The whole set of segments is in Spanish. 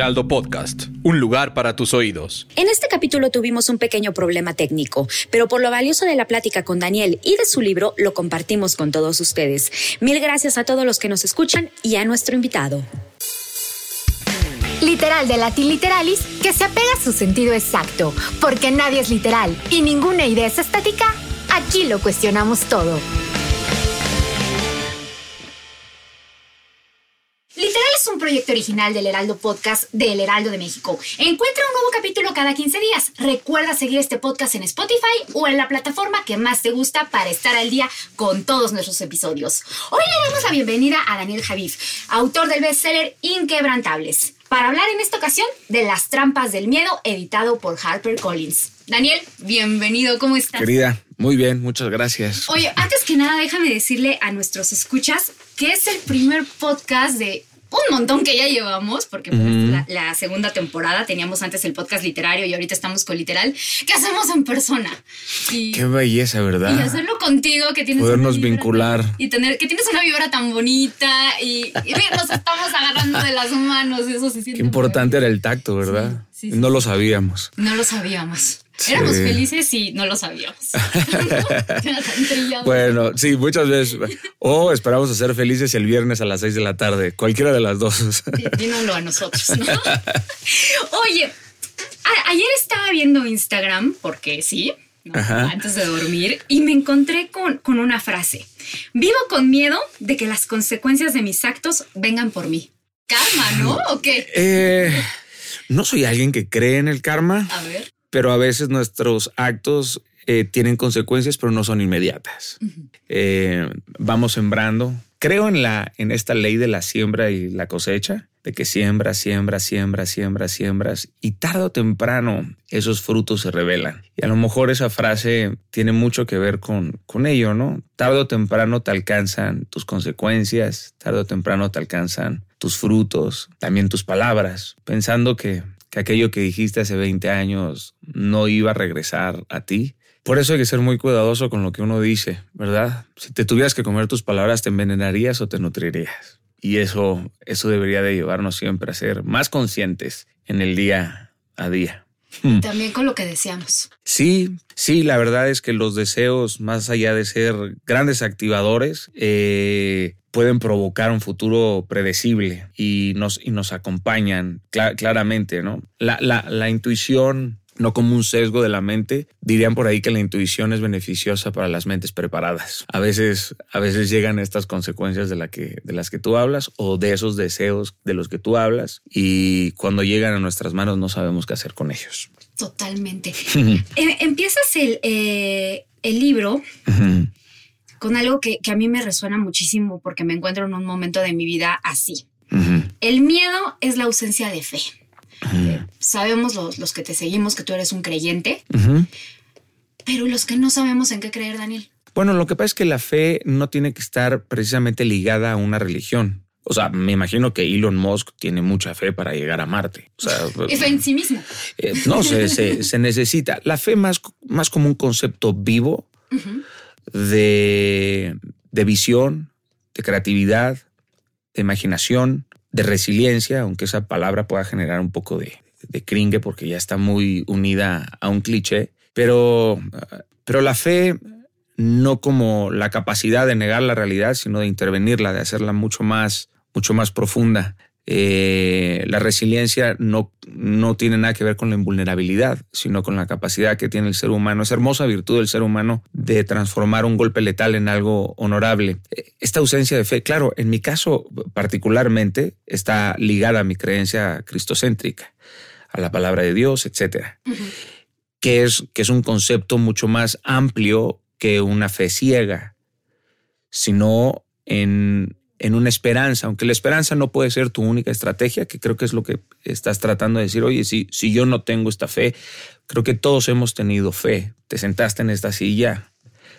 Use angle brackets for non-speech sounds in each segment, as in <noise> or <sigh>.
Heraldo Podcast, un lugar para tus oídos. En este capítulo tuvimos un pequeño problema técnico, pero por lo valioso de la plática con Daniel y de su libro, lo compartimos con todos ustedes. Mil gracias a todos los que nos escuchan y a nuestro invitado. Literal de latín literalis, que se apega a su sentido exacto, porque nadie es literal y ninguna idea es estática, aquí lo cuestionamos todo. Literal es un proyecto original del Heraldo Podcast del Heraldo de México. Encuentra un nuevo capítulo cada 15 días. Recuerda seguir este podcast en Spotify o en la plataforma que más te gusta para estar al día con todos nuestros episodios. Hoy le damos la bienvenida a Daniel Javif, autor del bestseller Inquebrantables para hablar en esta ocasión de Las trampas del miedo, editado por HarperCollins. Daniel, bienvenido, ¿cómo estás? Querida, muy bien, muchas gracias. Oye, antes que nada, déjame decirle a nuestros escuchas que es el primer podcast de un montón que ya llevamos, porque pues, la, la, segunda temporada teníamos antes el podcast literario y ahorita estamos con literal, que hacemos en persona. Y, Qué belleza, ¿verdad? Y hacerlo contigo, que tienes Podernos vincular. y tener, que tienes una vibra tan bonita y, y nos estamos agarrando de las manos, eso se siente. Qué importante era el tacto, ¿verdad? Sí, sí, no lo sabíamos. No lo sabíamos. Éramos felices y no lo sabíamos. <laughs> bueno, sí, muchas veces. O esperamos a ser felices el viernes a las seis de la tarde. Cualquiera de las dos. Dínoslo a nosotros, ¿no? <laughs> Oye, ayer estaba viendo Instagram, porque sí, ¿no? antes de dormir, y me encontré con, con una frase. Vivo con miedo de que las consecuencias de mis actos vengan por mí. Karma, ¿no? ¿O qué? Eh, no soy alguien que cree en el karma. A ver pero a veces nuestros actos eh, tienen consecuencias, pero no son inmediatas. Uh -huh. eh, vamos sembrando. Creo en, la, en esta ley de la siembra y la cosecha, de que siembras, siembras, siembras, siembras, siembras, y tarde o temprano esos frutos se revelan. Y a lo mejor esa frase tiene mucho que ver con, con ello, ¿no? Tarde o temprano te alcanzan tus consecuencias, tarde o temprano te alcanzan tus frutos, también tus palabras, pensando que que aquello que dijiste hace 20 años no iba a regresar a ti. Por eso hay que ser muy cuidadoso con lo que uno dice, ¿verdad? Si te tuvieras que comer tus palabras, ¿te envenenarías o te nutrirías? Y eso, eso debería de llevarnos siempre a ser más conscientes en el día a día. También con lo que deseamos. Sí, sí, la verdad es que los deseos, más allá de ser grandes activadores, eh, pueden provocar un futuro predecible y nos, y nos acompañan cl claramente, ¿no? La, la, la intuición no como un sesgo de la mente. Dirían por ahí que la intuición es beneficiosa para las mentes preparadas. A veces, a veces llegan estas consecuencias de, la que, de las que tú hablas o de esos deseos de los que tú hablas y cuando llegan a nuestras manos no sabemos qué hacer con ellos. Totalmente. <laughs> eh, empiezas el, eh, el libro. Con algo que, que, a mí me resuena muchísimo porque me encuentro en un momento de mi vida así. Uh -huh. El miedo es la ausencia de fe. Eh, sabemos los, los, que te seguimos que tú eres un creyente, uh -huh. pero los que no sabemos en qué creer, Daniel. Bueno, lo que pasa es que la fe no tiene que estar precisamente ligada a una religión. O sea, me imagino que Elon Musk tiene mucha fe para llegar a Marte. O sea, fe en sí mismo. Eh, no, se, se, <laughs> se, necesita. La fe más, más como un concepto vivo de, de visión, de creatividad, de imaginación, de resiliencia, aunque esa palabra pueda generar un poco de, de cringe porque ya está muy unida a un cliché, pero, pero la fe no como la capacidad de negar la realidad, sino de intervenirla, de hacerla mucho más, mucho más profunda. Eh, la resiliencia no, no tiene nada que ver con la invulnerabilidad, sino con la capacidad que tiene el ser humano, esa hermosa virtud del ser humano de transformar un golpe letal en algo honorable. Esta ausencia de fe, claro, en mi caso particularmente, está ligada a mi creencia cristocéntrica, a la palabra de Dios, etcétera, uh -huh. que, es, que es un concepto mucho más amplio que una fe ciega, sino en en una esperanza, aunque la esperanza no puede ser tu única estrategia, que creo que es lo que estás tratando de decir, oye, si, si yo no tengo esta fe, creo que todos hemos tenido fe. Te sentaste en esta silla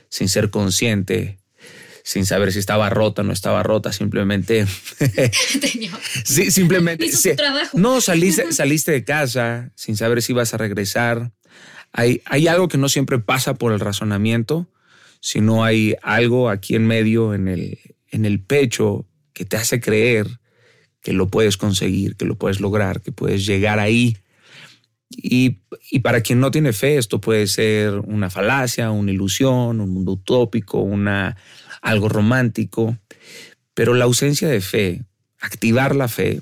sin ser consciente, sin saber si estaba rota o no estaba rota, simplemente... <laughs> <laughs> sí, simplemente... No, saliste, saliste de casa sin saber si ibas a regresar. Hay, hay algo que no siempre pasa por el razonamiento, sino hay algo aquí en medio, en el, en el pecho, que te hace creer que lo puedes conseguir, que lo puedes lograr, que puedes llegar ahí. Y, y, para quien no tiene fe, esto puede ser una falacia, una ilusión, un mundo utópico, una, algo romántico. Pero la ausencia de fe, activar la fe,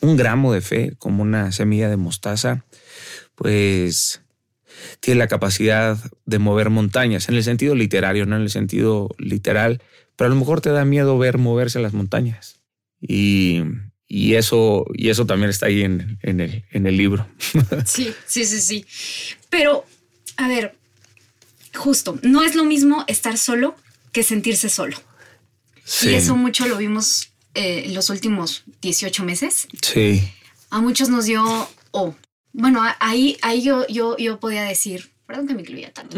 un gramo de fe, como una semilla de mostaza, pues tiene la capacidad de mover montañas, en el sentido literario, no en el sentido literal, pero a lo mejor te da miedo ver moverse las montañas. Y, y eso, y eso también está ahí en, en, el, en el libro. <laughs> Sí, sí, sí, sí. Pero, a ver, justo, no es lo mismo estar solo que sentirse solo. Sí. Y eso mucho lo vimos eh, en los últimos 18 meses. Sí. A muchos nos dio, oh, bueno, ahí, ahí yo, yo, yo podía decir, perdón que me incluya tanto.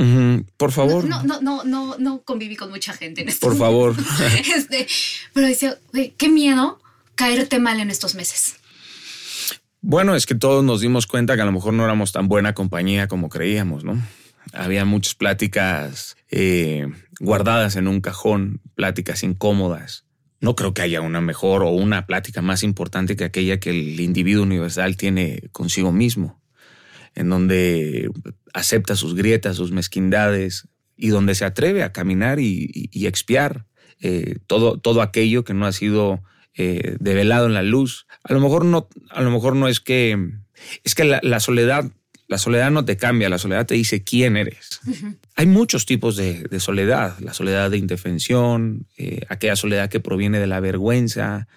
Por favor. No, no, no, no, no conviví con mucha gente en este Por favor. <laughs> este, pero decía, qué miedo caerte mal en estos meses. Bueno, es que todos nos dimos cuenta que a lo mejor no éramos tan buena compañía como creíamos, ¿no? Había muchas pláticas eh, guardadas en un cajón, pláticas incómodas. No creo que haya una mejor o una plática más importante que aquella que el individuo universal tiene consigo mismo, en donde acepta sus grietas, sus mezquindades y donde se atreve a caminar y, expiar eh, todo, todo aquello que no ha sido eh, develado en la luz. A lo mejor no, a lo mejor no es que es que la, soledad, la soledad no te cambia, la soledad te dice quién eres. Hay muchos tipos de, soledad, la soledad de indefensión, eh, aquella soledad que proviene de la vergüenza,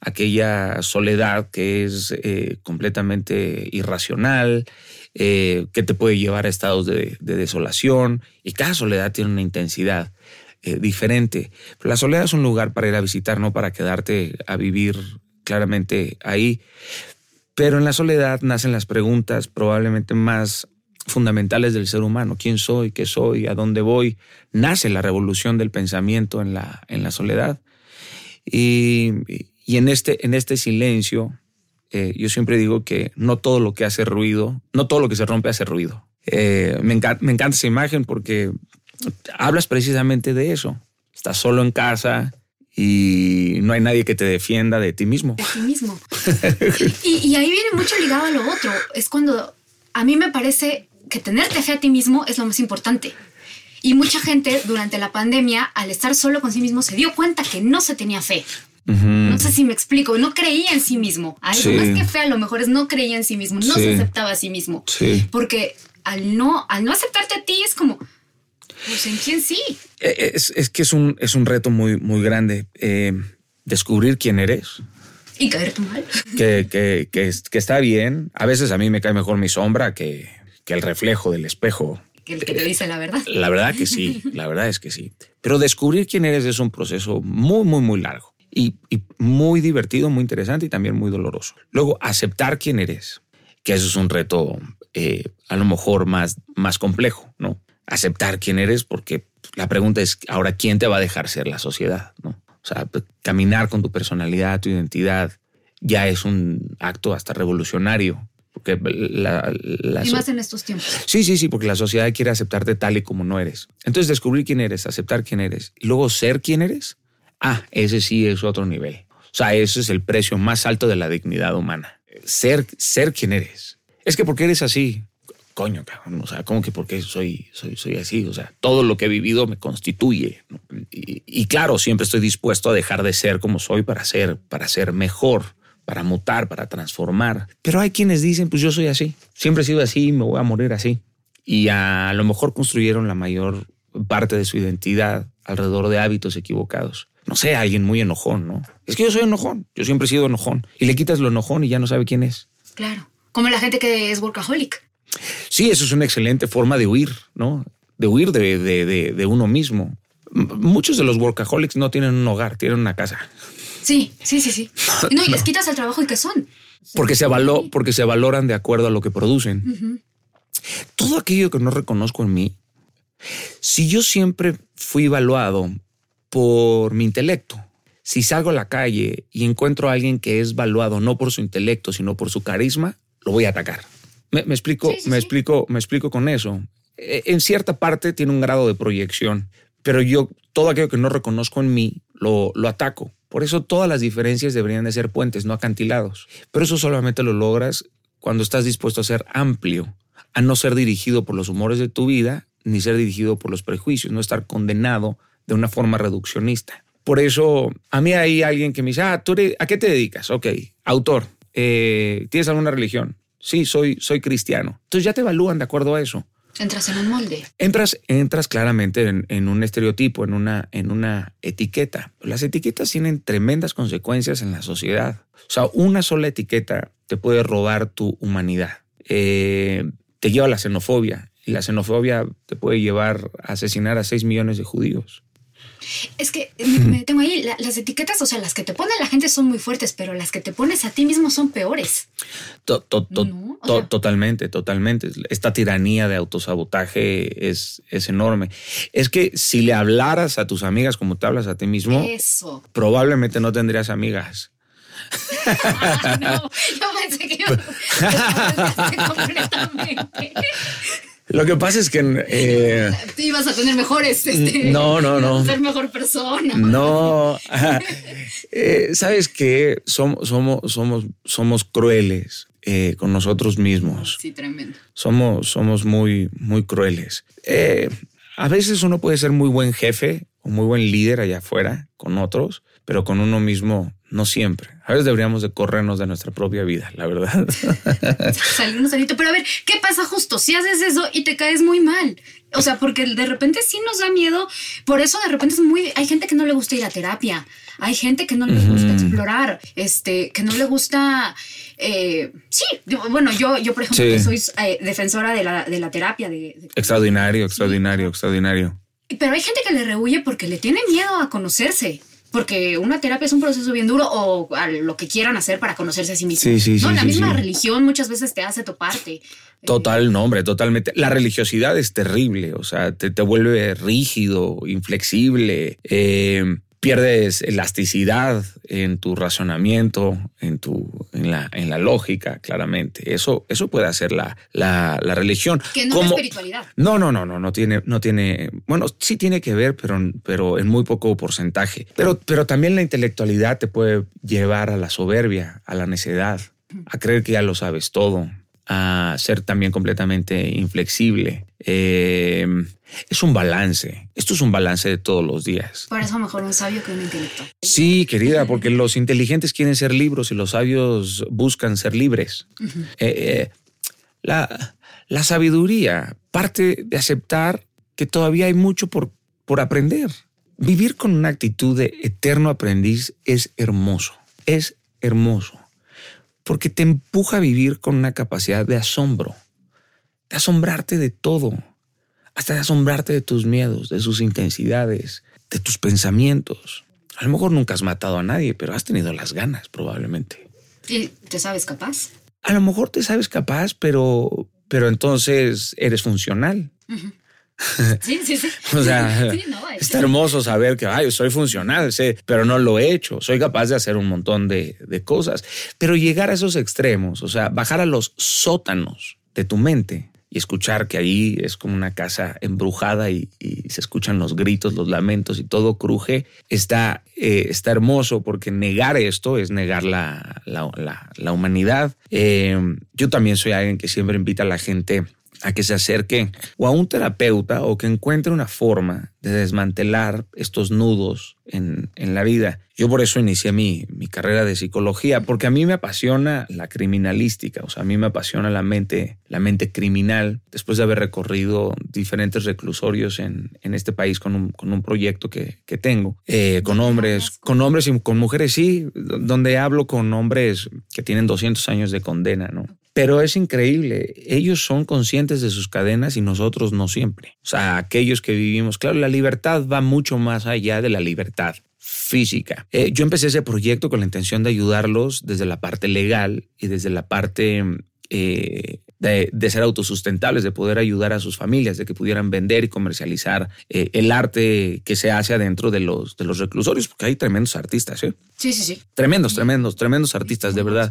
aquella soledad que es completamente irracional, que te puede llevar a estados de, de desolación y cada soledad tiene una intensidad. Eh, diferente. la soledad es un lugar para ir a visitar, no para quedarte a vivir claramente ahí. Pero en la soledad nacen las preguntas probablemente más fundamentales del ser humano. ¿Quién soy? ¿Qué soy? ¿A dónde voy? Nace la revolución del pensamiento en la, en la soledad. Y, y en, este, en este silencio, eh, yo siempre digo que no todo lo que hace ruido, no todo lo que se rompe hace ruido. Eh, me, encanta, me encanta esa imagen porque hablas precisamente de eso. Estás solo en casa y no hay nadie que te defienda de ti mismo. De ti mismo. <laughs> y, ahí viene mucho ligado a lo otro. Es cuando a mí me parece que tenerte fe a ti mismo es lo más importante. Y mucha gente durante la pandemia, al estar solo con sí mismo, se dio cuenta que no se tenía fe. No sé si me explico, no creía en sí mismo. Algo más que fe a lo mejor es no creía en sí mismo, no se aceptaba a sí mismo. Porque al no, al no aceptarte a ti es como, pues en quién sí. Eh, es, que es un, es un reto muy, muy grande. Eh, descubrir quién eres. Y caerte mal. Que, que, que, que, está bien. A veces a mí me cae mejor mi sombra que, que el reflejo del espejo. Que el que te dice la verdad. La verdad que sí, la verdad es que sí. Pero descubrir quién eres es un proceso muy, muy, muy largo. Y, y muy divertido, muy interesante y también muy doloroso. Luego, aceptar quién eres, que eso es un reto eh, a lo mejor más, más complejo, ¿no? Aceptar quién eres, porque la pregunta es ahora quién te va a dejar ser la sociedad, ¿no? O sea, caminar con tu personalidad, tu identidad, ya es un acto hasta revolucionario. Porque la, y más en estos tiempos. Sí, sí, sí, porque la sociedad quiere aceptarte tal y como no eres. Entonces, descubrir quién eres, aceptar quién eres y luego ser quién eres, ah, ese sí es otro nivel. O sea, ese es el precio más alto de la dignidad humana. Ser, ser quien eres. Es que porque eres así, coño, cabrón, o sea, ¿cómo que por qué soy, soy, soy así? O sea, todo lo que he vivido me constituye. Y, claro, siempre estoy dispuesto a dejar de ser como soy para ser, para ser mejor, para mutar, para transformar. Pero hay quienes dicen, pues yo soy así, siempre he sido así, me voy a morir así. Y a lo mejor construyeron la mayor parte de su identidad alrededor de hábitos equivocados. No sé, alguien muy enojón, ¿no? Es que yo soy enojón, yo siempre he sido enojón. Y le quitas lo enojón y ya no sabe quién es. Claro, como la gente que es workaholic. Sí, eso es una excelente forma de huir, ¿no? De huir de, uno mismo. Muchos de los workaholics no tienen un hogar, tienen una casa. Sí, sí, sí, sí. <laughs> No, y les quitas el trabajo y qué son. Porque se, való, porque se valoran de acuerdo a lo que producen. Todo aquello que no reconozco en mí, si yo siempre fui evaluado por mi intelecto, si salgo a la calle y encuentro a alguien que es valuado no por su intelecto, sino por su carisma, lo voy a atacar. Me, me explico, Sí, sí, me sí. explico, me explico con eso. Eh, En cierta parte tiene un grado de proyección, pero yo todo aquello que no reconozco en mí lo, lo ataco. Por eso todas las diferencias deberían de ser puentes, no acantilados. Pero eso solamente lo logras cuando estás dispuesto a ser amplio, a no ser dirigido por los humores de tu vida, ni ser dirigido por los prejuicios, no estar condenado de una forma reduccionista. Por eso, a mí hay alguien que me dice, ah, ¿tú eres- ¿a qué te dedicas? Ok, autor, eh, ¿tienes alguna religión? Sí, soy, soy cristiano. Entonces ya te evalúan de acuerdo a eso. Entras en un molde. Entras, entras claramente en, en un estereotipo, en una, en una etiqueta. Las etiquetas tienen tremendas consecuencias en la sociedad. O sea, una sola etiqueta te puede robar tu humanidad. Eh, te lleva a la xenofobia. Y la xenofobia te puede llevar a asesinar a 6 millones de judíos. Es que me, <laughs> tengo ahí la- las etiquetas, o sea, las que te pone la gente son muy fuertes, pero las que te pones a ti mismo son peores. To- to- to- No, o to- sea- totalmente, totalmente. Esta tiranía de autosabotaje es, es enorme. Es que si le hablaras a tus amigas como te hablas a ti mismo, Eso. probablemente no tendrías amigas. <laughs> no, yo pensé que yo <laughs> completamente. Lo que pasa es que eh, Tú ibas a tener mejores. Este, No, no, no. Ser mejor persona. no, <laughs> Eh, sabes que somos, somos, somos, somos crueles eh, con nosotros mismos. Sí, tremendo. Somos, somos muy, muy crueles. A veces uno puede ser muy buen jefe o muy buen líder allá afuera con otros, pero con uno mismo no siempre. A veces deberíamos de corrernos de nuestra propia vida, la verdad. <laughs> Salirnos solito. Pero a ver, ¿qué pasa justo si haces eso y te caes muy mal? O sea, porque de repente sí nos da miedo. Por eso de repente es muy. Hay gente que no le gusta ir a terapia. Hay gente que no le gusta explorar. Este, que no le gusta. eh, sí, bueno, yo, yo por ejemplo, Sí. que soy eh, defensora de la, de la terapia. De, de- extraordinario, extraordinario, extraordinario. pero hay gente que le rehuye porque le tiene miedo a conocerse. Porque una terapia es un proceso bien duro o a lo que quieran hacer para conocerse a sí mismo. Sí, sí, sí, No, la misma religión muchas veces te hace toparte. Total, no, hombre, totalmente. La religiosidad es terrible, o sea, te, te vuelve rígido, inflexible, eh, pierdes elasticidad en tu razonamiento, en tu, en la, en la lógica, claramente. Eso, eso puede hacer la, la, la religión. Que no es espiritualidad. No, no, no, no, no tiene, no tiene, bueno, sí tiene que ver, pero, pero en muy poco porcentaje. Pero, pero también la intelectualidad te puede llevar a la soberbia, a la necedad, a creer que ya lo sabes todo, a ser también completamente inflexible. Eh, es un balance. Esto es un balance de todos los días. Por eso mejor un sabio que un intelectual. Sí, querida, porque los inteligentes quieren ser libros y los sabios buscan ser libres. Eh, eh, la, la sabiduría parte de aceptar que todavía hay mucho por, por aprender. Vivir con una actitud de eterno aprendiz es hermoso, es hermoso, porque te empuja a vivir con una capacidad de asombro, de asombrarte de todo, hasta de asombrarte de tus miedos, de sus intensidades, de tus pensamientos. A lo mejor nunca has matado a nadie, pero has tenido las ganas probablemente. ¿Y te sabes capaz? A lo mejor te sabes capaz, pero, pero entonces eres funcional. <laughs> Sí, sí, sí. O sea, Sí, no, está hermoso saber que ay, soy funcional, sé, pero no lo he hecho. Soy capaz de hacer un montón de, de cosas. Pero llegar a esos extremos, o sea, bajar a los sótanos de tu mente y escuchar que ahí es como una casa embrujada y, y se escuchan los gritos, los lamentos y todo cruje, está, eh, está hermoso porque negar esto es negar la, la, la- la humanidad. Eh, yo también soy alguien que siempre invita a la gente a que se acerque o a un terapeuta o que encuentre una forma de desmantelar estos nudos en, en la vida. Yo por eso inicié mi, mi carrera de psicología, porque a mí me apasiona la criminalística, o sea, a mí me apasiona la mente, la mente criminal, después de haber recorrido diferentes reclusorios en, en este país con un, con un proyecto que, que tengo, eh, con hombres, con hombres y con mujeres, sí, donde hablo con hombres que tienen 200 años de condena, ¿no? Pero es increíble, ellos son conscientes de sus cadenas y nosotros no siempre. O sea, aquellos que vivimos, claro, la libertad va mucho más allá de la libertad. física. Eh, yo empecé ese proyecto con la intención de ayudarlos desde la parte legal y desde la parte eh, de, ser autosustentables, de poder ayudar a sus familias, de que pudieran vender y comercializar eh, el arte que se hace adentro de los, de los reclusorios, porque hay tremendos artistas, ¿eh? Sí, sí, sí. Tremendos, tremendos, tremendos artistas, de verdad.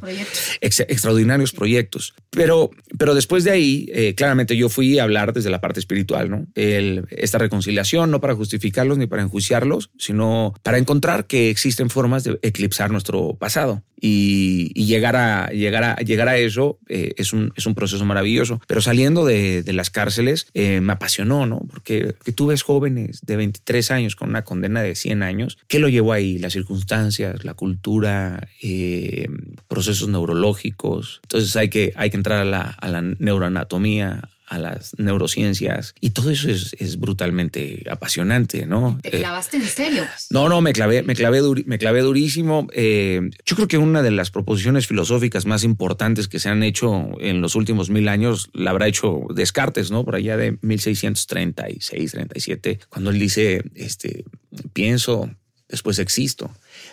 extraordinarios proyectos. Pero, pero después de ahí, eh, claramente yo fui a hablar desde la parte espiritual, ¿no? El, esta reconciliación, no para justificarlos ni para enjuiciarlos, sino para encontrar que existen formas de eclipsar nuestro pasado. Y, llegar, a, llegar, a, llegar a eso eh, es, un, es un proceso maravilloso. Pero saliendo de, las cárceles eh, me apasionó, ¿no? Porque que tú ves jóvenes de 23 años con una condena de 100 años, ¿qué lo llevó ahí? Las circunstancias, la cultura, eh, procesos neurológicos. Entonces hay que, hay que entrar a la neuroanatomía, a las neurociencias y todo eso es, brutalmente apasionante, ¿no? ¿Te eh, clavaste en serio? No, no, me clavé, me clavé, me clavé durísimo. Eh, yo creo que una de las proposiciones filosóficas más importantes que se han hecho en los últimos mil años la habrá hecho Descartes, ¿no? Por allá de 1636, 37, cuando él dice, este, pienso, después existo.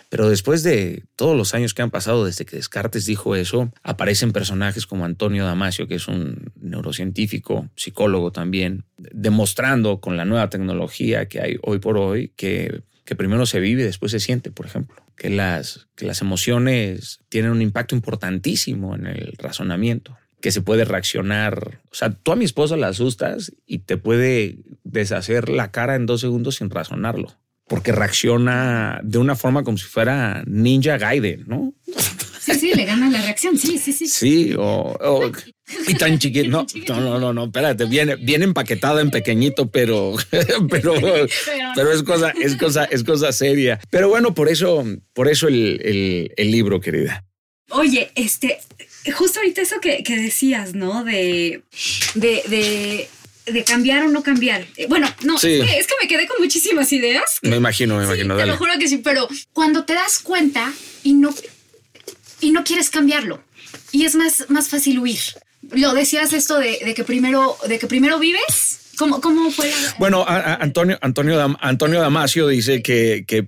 Pero después de todos los años que han pasado desde que Descartes dijo eso, aparecen personajes como Antonio Damasio, que es un neurocientífico, psicólogo también, demostrando con la nueva tecnología que hay hoy por hoy que, que primero se vive y después se siente, por ejemplo. Que las, que las emociones tienen un impacto importantísimo en el razonamiento que se puede reaccionar. O sea, tú a mi esposa la asustas y te puede deshacer la cara en dos segundos sin razonarlo porque reacciona de una forma como si fuera Ninja Gaiden, ¿no? Sí, sí, le gana la reacción, sí, sí, sí. Sí, o, y tan chiquito, <laughs> no, no, no, no, espérate, viene, viene empaquetada en pequeñito, pero, <laughs> pero, pero es cosa, es cosa, es cosa seria. Pero bueno, por eso, por eso el, el, libro, querida. Oye, este, justo ahorita eso que, que decías, ¿no? De, de, de de cambiar o no cambiar. Eh, bueno, no, es, que, me quedé con muchísimas ideas. me imagino, me imagino. Te lo juro que sí, pero cuando te das cuenta y no, y no quieres cambiarlo, y es más, más fácil huir. Lo decías esto de, que primero, de que primero vives. ¿Cómo, cómo fue? Bueno, Antonio, Antonio, Antonio Damasio dice que, que,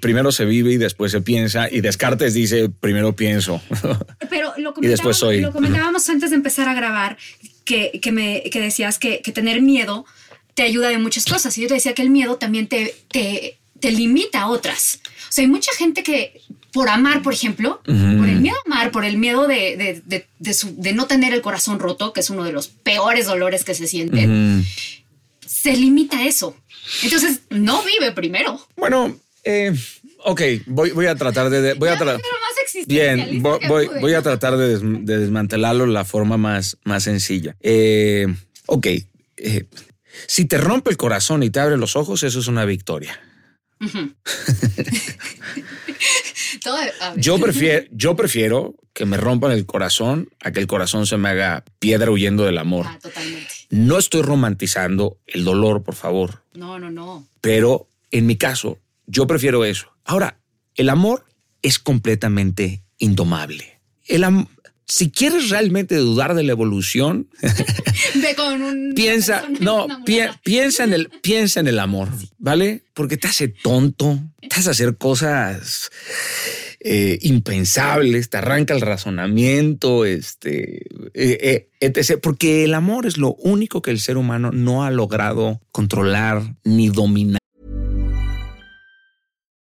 primero se vive y después se piensa, y Descartes dice primero pienso. <laughs> Pero lo y después soy. Lo comentábamos antes de empezar a grabar, que, que me, que decías que, que, tener miedo te ayuda de muchas cosas. Y yo te decía que el miedo también te, te, te limita a otras. O sea, hay mucha gente que por amar, por ejemplo, por el miedo a amar, por el miedo de, de, de, no tener el corazón roto, que es uno de los peores dolores que se sienten, se limita a eso. Entonces, no vive primero. Bueno, eh, ok, voy, voy, a tratar de... Voy a Bien, voy, voy, a tratar de, desmantelarlo de la forma más, más sencilla. Eh, ok, eh, si te rompe el corazón y te abre los ojos, eso es una victoria. <laughs> yo, prefiero, yo prefiero que me rompan el corazón a que el corazón se me haga piedra huyendo del amor. Ah, totalmente. No estoy romantizando el dolor, por favor. No, no, no. Pero en mi caso, yo prefiero eso. Ahora, el amor es completamente indomable. El si quieres realmente dudar de la evolución, <laughs> piensa, <laughs> no, piensa en el, piensa en el amor, ¿vale? Porque te hace tonto, te hace hacer cosas eh, impensables, te arranca el razonamiento, este, eh, eh, etc. Porque el amor es lo único que el ser humano no ha logrado controlar ni dominar.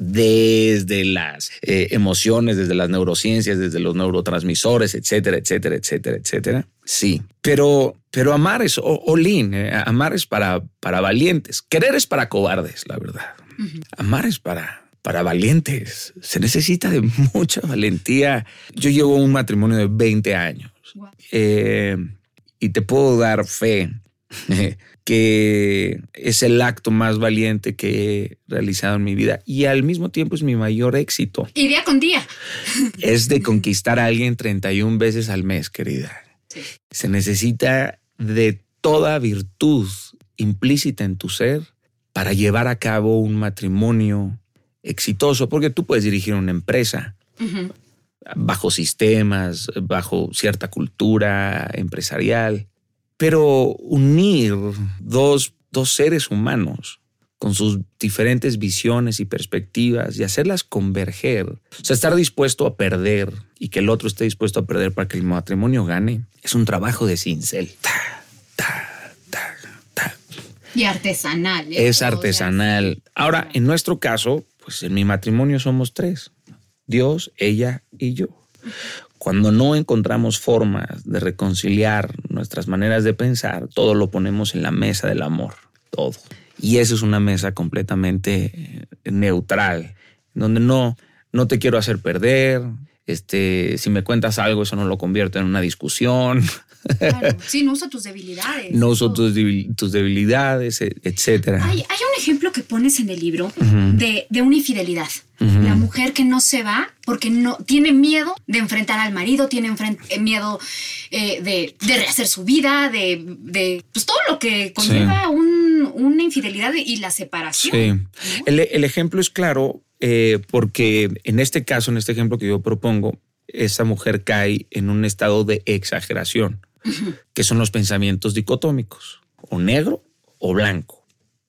desde las eh, emociones, desde las neurociencias, desde los neurotransmisores, etcétera, etcétera, etcétera, etcétera. Sí, pero, pero amar es olín, eh, amar es para, para valientes, querer es para cobardes, la verdad. Amar es para, para valientes. Se necesita de <laughs> mucha valentía. Yo llevo un matrimonio de 20 años eh, y te puedo dar fe <laughs> que es el acto más valiente que he realizado en mi vida y al mismo tiempo es mi mayor éxito. Y día con día. Es de conquistar a alguien 31 veces al mes, querida. Se necesita de toda virtud implícita en tu ser para llevar a cabo un matrimonio exitoso, porque tú puedes dirigir una empresa bajo sistemas, bajo cierta cultura empresarial, pero unir dos, dos seres humanos con sus diferentes visiones y perspectivas y hacerlas converger. O sea, estar dispuesto a perder y que el otro esté dispuesto a perder para que el matrimonio gane, es un trabajo de cincel. y artesanal. ¿eh? Es artesanal. Ahora, en nuestro caso, pues en mi matrimonio somos tres. Dios, ella y yo. Cuando no encontramos formas de reconciliar nuestras maneras de pensar, todo lo ponemos en la mesa del amor, todo. Y esa es una mesa completamente eh, neutral, donde no, no te quiero hacer perder, este, si me cuentas algo, eso no lo convierto en una discusión. Claro. <laughs> Sí, no uso tus debilidades. No uso tus, tus debilidades, e, etcétera. Hay, hay, un ejemplo que pones en el libro de, de, una infidelidad. La mujer que no se va porque no tiene miedo de enfrentar al marido, tiene eh, miedo eh, de, de, rehacer su vida, de, de pues todo lo que conlleva sí. un, una infidelidad y la separación. Sí. ¿no? El, el, ejemplo es claro eh, porque en este caso, en este ejemplo que yo propongo, esa mujer cae en un estado de exageración, uh -huh. que son los pensamientos dicotómicos, o negro o blanco.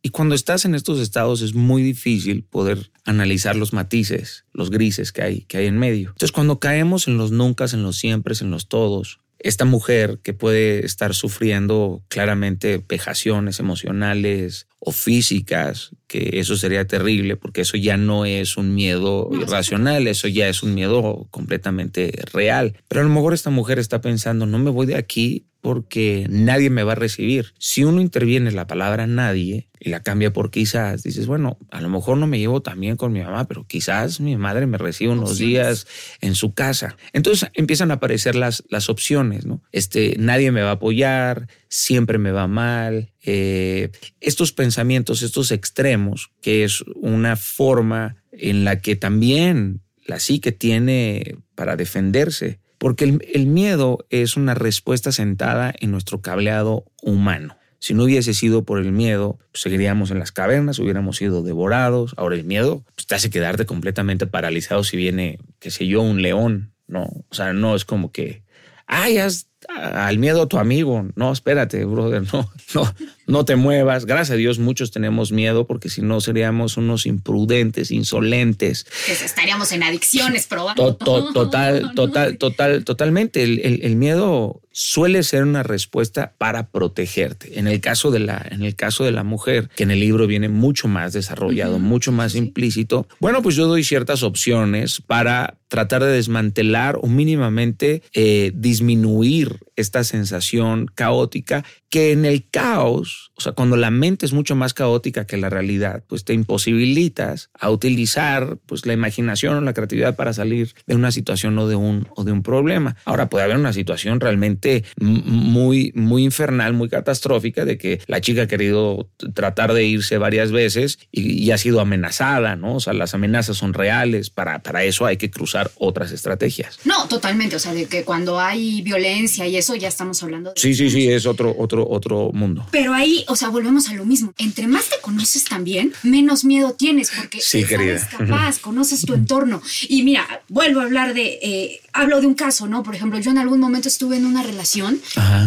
Y cuando estás en estos estados es muy difícil poder analizar los matices, los grises que hay, que hay en medio. Entonces cuando caemos en los nunca, en los siempre, en los todos, esta mujer que puede estar sufriendo claramente vejaciones emocionales o físicas, que eso sería terrible porque eso ya no es un miedo no, irracional, eso ya es un miedo completamente real. Pero a lo mejor esta mujer está pensando, no me voy de aquí porque nadie me va a recibir. Si uno interviene la palabra nadie y la cambia por quizás, dices, bueno, a lo mejor no me llevo tan bien con mi mamá, pero quizás mi madre me recibe unos opciones. días en su casa. Entonces empiezan a aparecer las, las opciones, ¿no? Este, nadie me va a apoyar, siempre me va mal. Eh, estos pensamientos, estos extremos, que es una forma en la que también la psique tiene para defenderse porque el, el, miedo es una respuesta sentada en nuestro cableado humano. Si no hubiese sido por el miedo, pues seguiríamos en las cavernas, hubiéramos sido devorados. Ahora el miedo pues, te hace quedarte completamente paralizado si viene, qué sé yo, un león. No, o sea, no es como que, ay, haz al miedo a tu amigo. No, espérate, brother, no, no, no te muevas. Gracias a Dios muchos tenemos miedo porque si no seríamos unos imprudentes, insolentes. Estaríamos en adicciones. To, to, total, total, total, totalmente. El, el, el, miedo suele ser una respuesta para protegerte. En el caso de la, en el caso de la mujer, que en el libro viene mucho más desarrollado, uh -huh. mucho más implícito. Bueno, pues yo doy ciertas opciones para tratar de desmantelar o mínimamente eh, disminuir esta sensación caótica que en el caos, o sea, cuando la mente es mucho más caótica que la realidad, pues te imposibilitas a utilizar pues la imaginación o la creatividad para salir de una situación o de un, o de un problema. Ahora puede haber una situación realmente muy, muy infernal, muy catastrófica de que la chica ha querido tratar de irse varias veces y, y ha sido amenazada, ¿no? O sea, las amenazas son reales, para, para eso hay que cruzar otras estrategias. No, totalmente, o sea, de que cuando hay violencia y eso ya estamos hablando. De sí, sí, sí, es otro, otro, otro mundo. Pero ahí, o sea, volvemos a lo mismo. Entre más te conoces también, menos miedo tienes porque sí, sabes capaz, conoces tu entorno. Y mira, vuelvo a hablar de, eh, hablo de un caso, ¿no? Por ejemplo, yo en algún momento estuve en una relación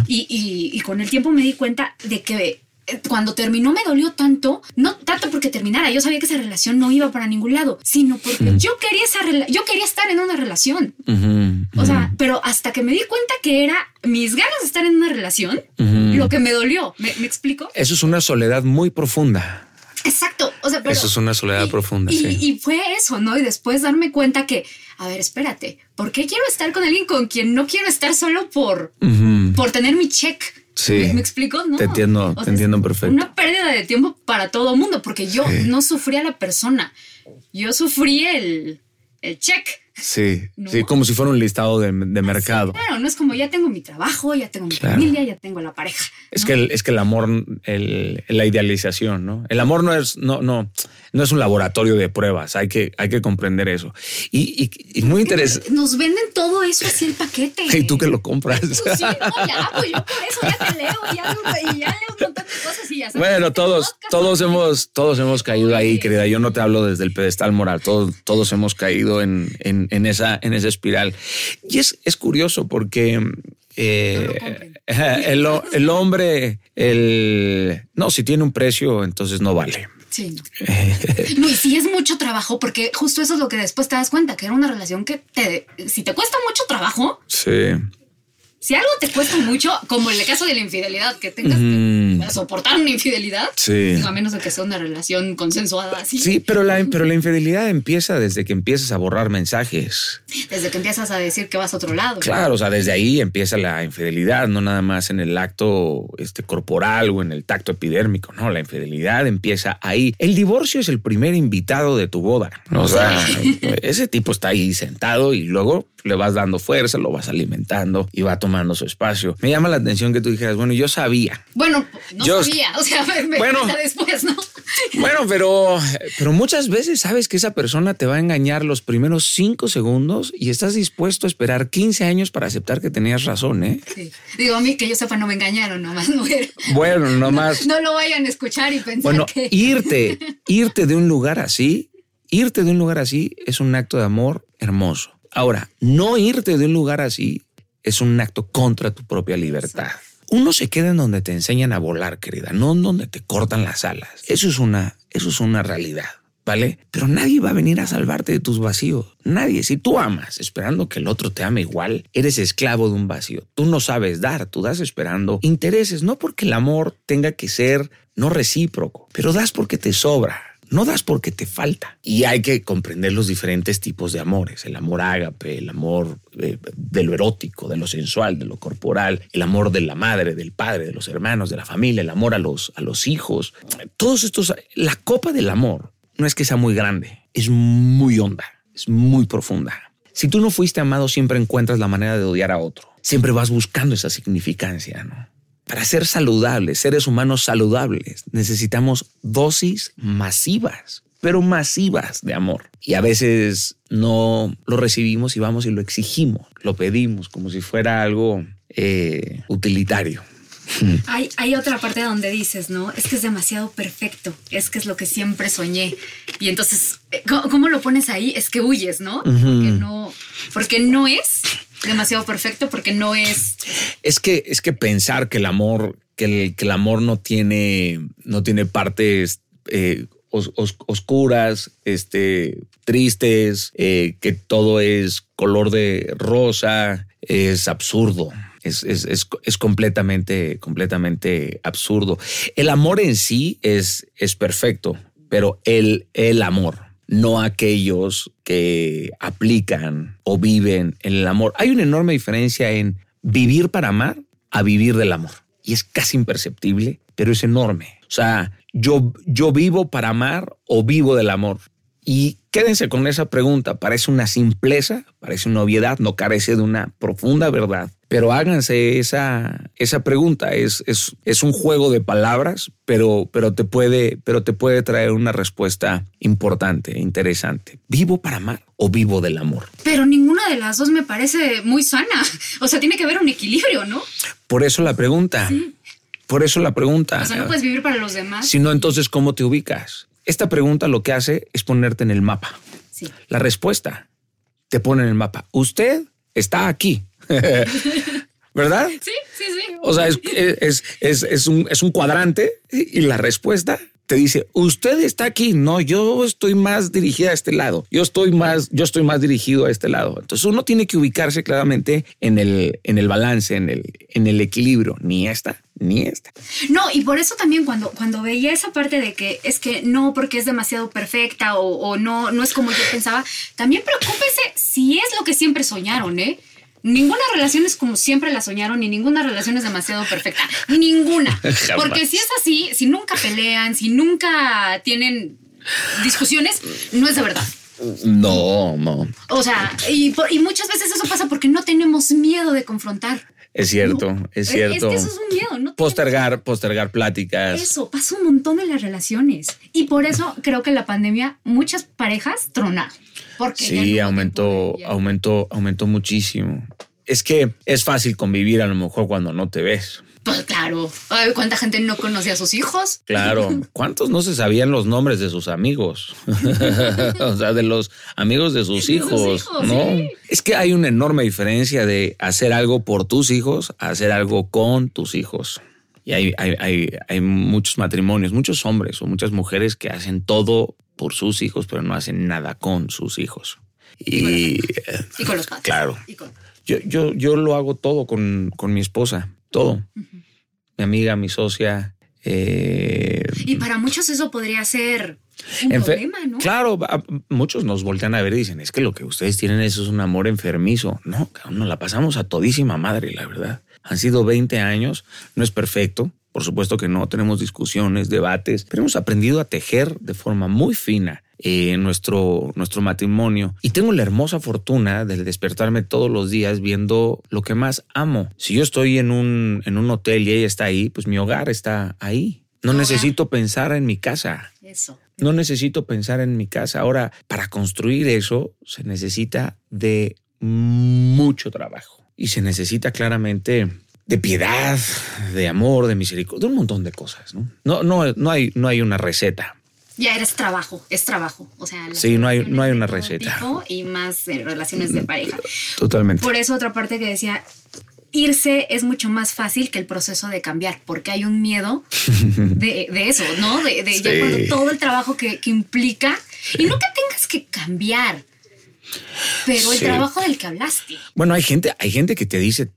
y, y, y con el tiempo me di cuenta de que eh, cuando terminó me dolió tanto, no tanto porque terminara, yo sabía que esa relación no iba para ningún lado, sino porque mm. yo quería esa yo quería estar en una relación. Uh -huh, uh -huh. O sea, pero hasta que me di cuenta que era mis ganas de estar en una relación, uh -huh. Lo que me dolió. ¿Me, ¿Me explico? Eso es una soledad muy profunda. Exacto. O sea, pero, Eso es una soledad y- profunda, Y, sí. y fue eso, ¿no? Y después darme cuenta que, a ver, espérate, ¿por qué quiero estar con alguien con quien no quiero estar solo por, Ujú. por tener mi check? Sí. ¿Me, explico? No. Te entiendo, O te entiendo perfecto. Una pérdida de tiempo para todo mundo, porque yo Sí. no sufrí a la persona. Yo sufrí el, el check. Sí, <laughs> No. sí, como si fuera un listado de, de mercado. Claro, no es como ya tengo mi trabajo, ya tengo mi Claro. familia, ya tengo la pareja. Es que el, es que el amor, el, la idealización, ¿no? El amor no es, no, no, no es un laboratorio de pruebas. Hay que, hay que comprender eso. Y, y, y muy interesante. Nos venden todo eso así el paquete. <laughs> Y tú que lo compras. Pues sí, no, ya, pues yo por eso ya te leo, ya, y ya leo un montón de cosas y ya sabes Bueno, todos, todos hemos, todos hemos caído ahí, querida. Yo no te hablo desde el pedestal moral. Todos, todos hemos caído en, en, en esa, en esa espiral. Y es, es curioso porque eh, <laughs> el, el hombre, el no, si tiene un precio, entonces no vale. Sí, no. <laughs> No, y sí es mucho trabajo, porque justo eso es lo que después te das cuenta, que era una relación que te, si te cuesta mucho trabajo, Sí. Si algo te cuesta mucho, como en el caso de la infidelidad, que tengas que soportar una infidelidad, Sí. a menos de que sea una relación consensuada así, Sí, pero la, pero la infidelidad empieza desde que empiezas a borrar mensajes. desde que empiezas a decir que vas a otro lado. Claro, o sea, desde ahí empieza la infidelidad, no nada más en el acto este, corporal o en el tacto epidérmico, no, la infidelidad empieza ahí. El divorcio es el primer invitado de tu boda. ¿no? O sea, ese tipo está ahí sentado y luego le vas dando fuerza, lo vas alimentando y va tomando su espacio. Me llama la atención que tú dijeras, bueno, yo sabía. Bueno, no Yo- sabía, o sea, me, Bueno. después, ¿no? Bueno, pero, pero muchas veces sabes que esa persona te va a engañar los primeros cinco segundos y estás dispuesto a esperar 15 años para aceptar que tenías razón, ¿eh? Sí. Digo, a mí que yo sepa, no me engañaron, nomás mujer. Bueno, nomás. No lo vayan a escuchar y pensar Bueno, que... irte, irte de un lugar así, irte de un lugar así es un acto de amor hermoso. Ahora, no irte de un lugar así es un acto contra tu propia libertad. Uno se queda en donde te enseñan a volar, querida, no en donde te cortan las alas. Eso es una, eso es una realidad. ¿Vale? Pero nadie va a venir a salvarte de tus vacíos. Nadie. Si tú amas esperando que el otro te ame igual, eres esclavo de un vacío. Tú no sabes dar, tú das esperando intereses, no porque el amor tenga que ser no recíproco, pero das porque te sobra. No das porque te falta. Y hay que comprender los diferentes tipos de amores. El amor ágape, el amor eh, de lo erótico, de lo sensual, de lo corporal, el amor de la madre, del padre, de los hermanos, de la familia, el amor a los, a los hijos. Todos estos, la copa del amor no es que sea muy grande, es muy honda, es muy profunda. Si tú no fuiste amado, siempre encuentras la manera de odiar a otro. Siempre vas buscando esa significancia, ¿no? Para ser saludables, seres humanos saludables, necesitamos dosis masivas, pero masivas de amor. Y a veces no lo recibimos y vamos y lo exigimos, lo pedimos como si fuera algo eh, utilitario. <laughs> Hay, hay otra parte donde dices, ¿no? Es que es demasiado perfecto, es que es lo que siempre soñé. Y entonces, eh, ¿cómo, cómo lo pones ahí? Es que huyes, ¿no? Porque no, porque no es demasiado perfecto, porque no es... Es que, es que pensar que el amor, que el, que el amor no tiene, no tiene partes eh, os- os- oscuras, este, tristes, eh, que todo es color de rosa, es absurdo. Es, es, es, es completamente, completamente absurdo. El amor en sí es, es perfecto, pero el, el amor, no aquellos que aplican o viven en el amor. Hay una enorme diferencia en vivir para amar a vivir del amor. Y es casi imperceptible, pero es enorme. O sea, yo, yo vivo para amar o vivo del amor. Y quédense con esa pregunta. Parece una simpleza, parece una obviedad, no carece de una profunda verdad. Pero háganse esa, esa pregunta. Es, es, es un juego de palabras, pero, pero, te puede, pero te puede traer una respuesta importante, interesante. ¿Vivo para amar o vivo del amor? Pero ninguna de las dos me parece muy sana. O sea, tiene que haber un equilibrio, ¿no? Por eso la pregunta. Por eso la pregunta. O sea, no puedes vivir para los demás. Si no, entonces, ¿cómo te ubicas? Esta pregunta lo que hace es ponerte en el mapa. Sí. La respuesta te pone en el mapa. Usted está aquí. <laughs> ¿Verdad? Sí, sí, sí. O sea, es, es, es, es un, es un cuadrante y la respuesta te dice, usted está aquí. No, yo estoy más dirigida a este lado. Yo estoy más, yo estoy más dirigido a este lado. Entonces uno tiene que ubicarse claramente en el, en el balance, en el, en el equilibrio, ni esta ni esta. No, y por eso también cuando, cuando veía esa parte de que es que no porque es demasiado perfecta o, o no, no es como yo pensaba, también preocúpese si es lo que siempre soñaron, ¿eh? Ninguna relación es como siempre la soñaron, ni ninguna relación es demasiado perfecta. Ninguna. <laughs> Porque si es así, si nunca pelean, si nunca tienen discusiones, no es de verdad. No, no. O sea, y, por- y muchas veces eso pasa porque no tenemos miedo de confrontar. Es cierto, No. es Es cierto. que eso es un miedo, ¿no? Postergar, postergar pláticas. Eso pasa un montón en las relaciones. Y por eso creo que la pandemia, muchas parejas tronaron. Porque no Sí, aumentó, aumentó, aumentó muchísimo. Es que es fácil convivir a lo mejor cuando no te ves. Pues claro. Ay, ¿Cuánta gente no conocía a sus hijos? Claro. ¿Cuántos no se sabían los nombres de sus amigos? <laughs> o sea, de los amigos de sus De sus hijos, hijos, ¿no? sí. Es que hay una enorme diferencia de hacer algo por tus hijos a hacer algo con tus hijos. Y hay, hay, hay, hay muchos matrimonios, muchos hombres o muchas mujeres que hacen todo por sus hijos, pero no hacen nada con sus hijos. Y Y con los padres. Claro. Y con- yo, yo, yo lo hago todo con, con mi esposa, todo. Mi amiga, mi socia. eh, Y para muchos eso podría ser un problema, ¿no? Claro, muchos nos voltean a ver y dicen, es que lo que ustedes tienen eso es un amor enfermizo. No, nos la pasamos a todísima madre, la verdad. Han sido 20 años, no es perfecto, por supuesto que no, tenemos discusiones, debates, pero hemos aprendido a tejer de forma muy fina eh, nuestro, nuestro matrimonio. Y tengo la hermosa fortuna de despertarme todos los días viendo lo que más amo. Si yo estoy en un, en un hotel y ella está ahí, pues mi hogar está ahí. No hogar. necesito pensar en mi casa. Eso. No necesito pensar en mi casa. Ahora, para construir eso se necesita de mucho trabajo y se necesita claramente de piedad, de amor, de misericordia, de un montón de cosas. No, no, no, no hay, no hay una receta. Ya eres trabajo, es trabajo. O sea, Sí, no hay- no hay una receta. Y más eh, relaciones de pareja. Totalmente. Por eso otra parte que decía, irse es mucho más fácil que el proceso de cambiar, porque hay un miedo <laughs> de, de eso, ¿no? De, de ya cuando todo el trabajo que, que implica, y no que tengas que cambiar, pero el Sí. trabajo del que hablaste. Bueno, hay gente, hay gente que te dice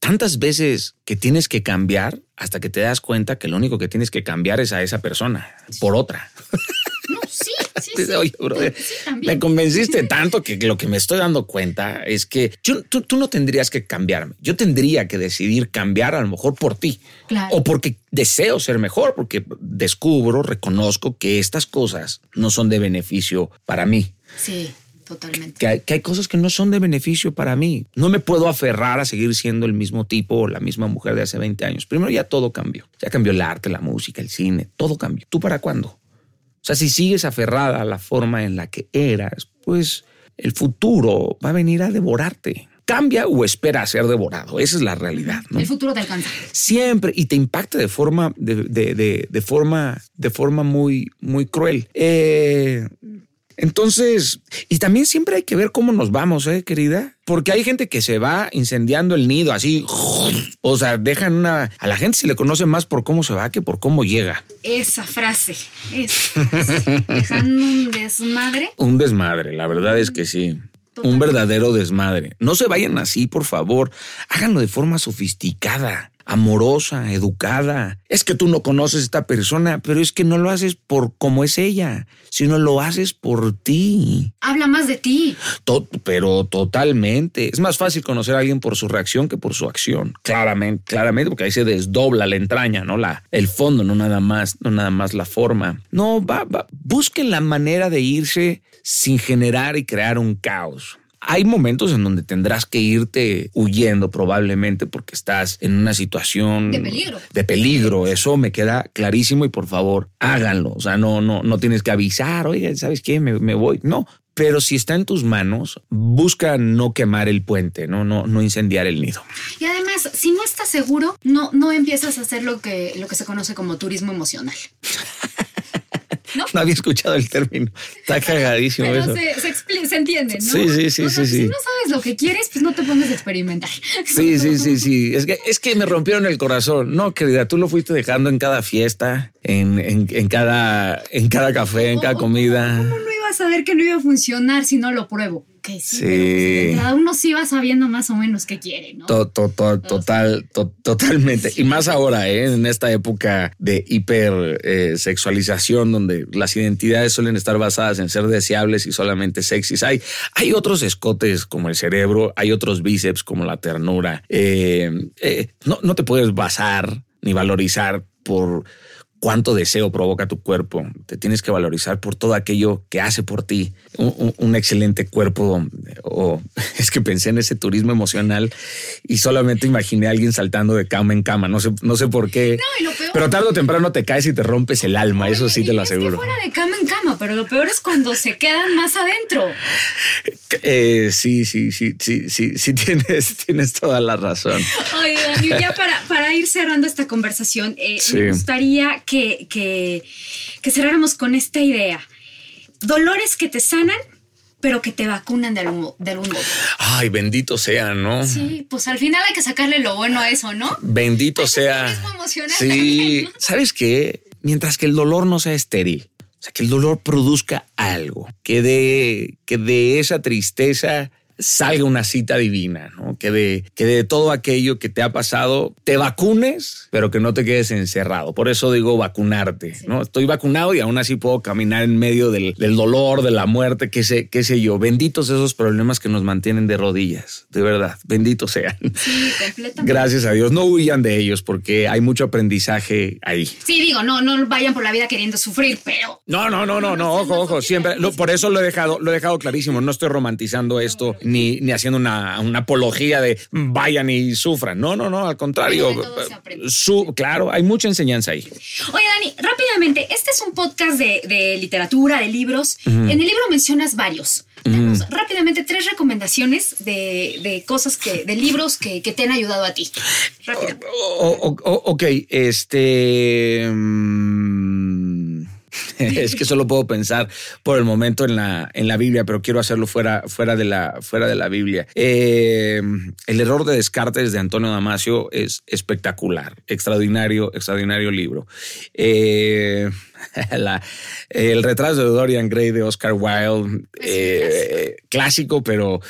tantas veces que tienes que cambiar hasta que te das cuenta que lo único que tienes que cambiar es a esa persona por otra. No, sí, sí. <laughs> Oye, brother, Sí, también. me convenciste <laughs> tanto que lo que me estoy dando cuenta es que yo- tú, tú no tendrías que cambiarme. Yo tendría que decidir cambiar a lo mejor por ti. Claro. O porque deseo ser mejor, porque descubro, reconozco que estas cosas no son de beneficio para mí. Sí, totalmente. Que hay, que hay cosas que no son de beneficio para mí. No me puedo aferrar a seguir siendo el mismo tipo o la misma mujer de hace 20 años. Primero ya todo cambió. Ya cambió el arte, la música, el cine, todo cambió. ¿Tú para cuándo? O sea, si sigues aferrada a la forma en la que eras, pues el futuro va a venir a devorarte. Cambia o espera a ser devorado. Esa es la realidad. ¿no? El futuro te alcanza. Siempre y te impacta de forma, de, de- de- de forma, de forma muy, muy cruel. Eh, entonces, y también siempre hay que ver cómo nos vamos, ¿eh, querida? Porque hay gente que se va incendiando el nido así, o sea, dejan una... A la gente se le conoce más por cómo se va que por cómo llega. Esa frase, esa frase, dejando un desmadre. Un desmadre, la verdad es que sí. Un verdadero desmadre. No se vayan así, por favor. Háganlo de forma sofisticada, amorosa, educada. Es que tú no conoces a esta persona, pero es que no lo haces por cómo es ella, sino lo haces por ti. Habla más de ti. To- pero totalmente. Es más fácil conocer a alguien por su reacción que por su acción. Claramente, claramente, porque ahí se desdobla la entraña, ¿no? La, el fondo, no nada más, no nada más la forma. No, va, va. Busquen la manera de irse sin generar y crear un caos. Hay momentos en donde tendrás que irte huyendo probablemente porque estás en una situación De peligro. De peligro, eso me queda clarísimo y por favor háganlo. O sea, no, no, no tienes que avisar, oye, ¿sabes qué? Me, me voy. No, pero si está en tus manos, busca no quemar el puente, no, no, no incendiar el nido. Y además, si no estás seguro, no, no empiezas a hacer lo que, lo que se conoce como turismo emocional. <laughs> <laughs> No había escuchado el término. Está cagadísimo Pero eso. se, se, expli- se entiende, ¿no? Sí, sí, sí, O sea, sí, sí. Si no sabes lo que quieres, pues no te pongas a experimentar. <laughs> Sí, sí, sí, sí. Es que, es que me rompieron el corazón. No, querida, tú lo fuiste dejando en cada fiesta, en, en, en cada, en cada café, en cada ¿Cómo- comida. ¿Cómo no iba a saber que no iba a funcionar si no lo pruebo? Ok, sí. sí. Cada uno sí va sabiendo más o menos qué quiere, ¿no? total, total, totalmente. Y más ahora, ¿eh? en esta época de hipersexualización, eh, donde las identidades suelen estar basadas en ser deseables y solamente sexys. Hay, hay otros escotes como el cerebro, hay otros bíceps como la ternura. Eh, no, no te puedes basar ni valorizar por cuánto deseo provoca tu cuerpo. Te tienes que valorizar por todo aquello que hace por ti. Un, excelente cuerpo. O <laughs> es que pensé en ese turismo emocional y solamente imaginé a alguien saltando de cama en cama. No sé, no sé por qué. pero tarde o temprano te caes y te rompes el alma. eso sí te lo aseguro. fuera de cama en cama, pero lo peor es cuando se quedan más adentro. <laughs> Eh, sí, sí, sí, sí, sí, sí <laughs> tienes, tienes toda la razón. Oye, Dani, ya para, para ir cerrando esta conversación, eh, me gustaría que que, cerráramos con esta idea. Dolores que te sanan, pero que te vacunan de algún, de modo. Ay, bendito sea, ¿no? Sí, pues al final hay que sacarle lo bueno a eso, ¿no? Bendito sea. Sí, ¿sabes qué? Mientras que el dolor no sea estéril, sea, que el dolor produzca algo, que de, que de esa tristeza salga una cita divina, ¿no? Que de, que de todo aquello que te ha pasado te vacunes, pero que no te quedes encerrado. Por eso digo vacunarte, ¿no? Estoy vacunado y aún así puedo caminar en medio del, dolor, de la muerte, qué sé, qué sé yo. Benditos esos problemas que nos mantienen de rodillas, de verdad, benditos sean. Sí, completamente. Gracias a Dios. No huyan de ellos porque hay mucho aprendizaje ahí. Sí, digo, no, no vayan por la vida queriendo sufrir, pero... No, no, no, no, no, ojo, ojo, siempre, por eso lo he dejado, lo he dejado clarísimo, no estoy romantizando esto ni, ni haciendo una, una, apología de vayan y sufran. No, no, no, al contrario. Su, claro, hay mucha enseñanza ahí. Oye, Dani, rápidamente, este es un podcast de, literatura, de libros. En el libro mencionas varios. rápidamente tres recomendaciones de, de, cosas que, de libros que, que, te han ayudado a ti. Rápidamente. ok, este. Mm, <laughs> es que solo puedo pensar por el momento en la, en la Biblia, pero quiero hacerlo fuera, fuera, de, la, fuera de la Biblia. Eh, el error de Descartes de Antonio Damasio es espectacular, extraordinario, extraordinario libro. Eh, <laughs> el retraso de Dorian Gray de Oscar Wilde, eh, clásico, pero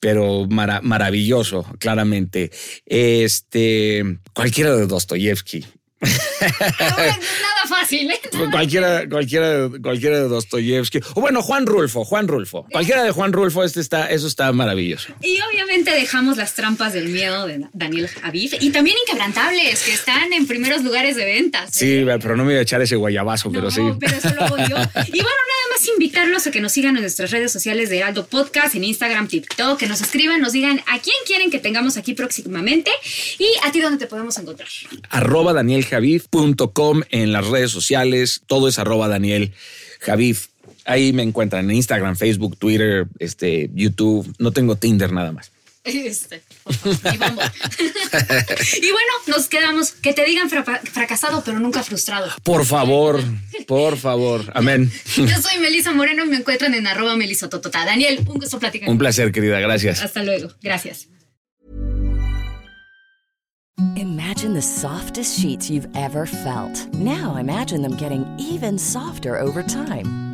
pero maravilloso, claramente. Este, cualquiera de Dostoyevsky, nada fácil, ¿eh? Cualquiera, cualquiera, cualquiera de Dostoyevsky. O bueno, Juan Rulfo, Juan Rulfo. Cualquiera de Juan Rulfo, este está, eso está maravilloso. Y obviamente dejamos las trampas del miedo de Daniel Javif y también Inquebrantables, que están en primeros lugares de ventas. Sí, ¿eh? pero no me voy a echar ese guayabazo, pero sí. pero eso lo. Y bueno, <laughs> invitarlos a que nos sigan en nuestras redes sociales de Heraldo Podcast, en Instagram, TikTok, que nos escriban, nos digan a quién quieren que tengamos aquí próximamente y a ti dónde te podemos encontrar. Arroba Daniel javif.com en las redes sociales, todo es arroba Daniel Javif. Ahí me encuentran en Instagram, Facebook, Twitter, este, YouTube. No tengo Tinder nada más. <laughs> Este, y, bueno, nos quedamos. Que te digan fracasado, pero nunca frustrado. Por favor, por favor. Amén. Yo soy Melisa Moreno y me encuentran en arroba melisototota. Daniel, un gusto platicar. Un placer, querida. Gracias. Hasta luego. Gracias. Imagine the softest sheets you've ever felt. Now imagine them getting even softer over time.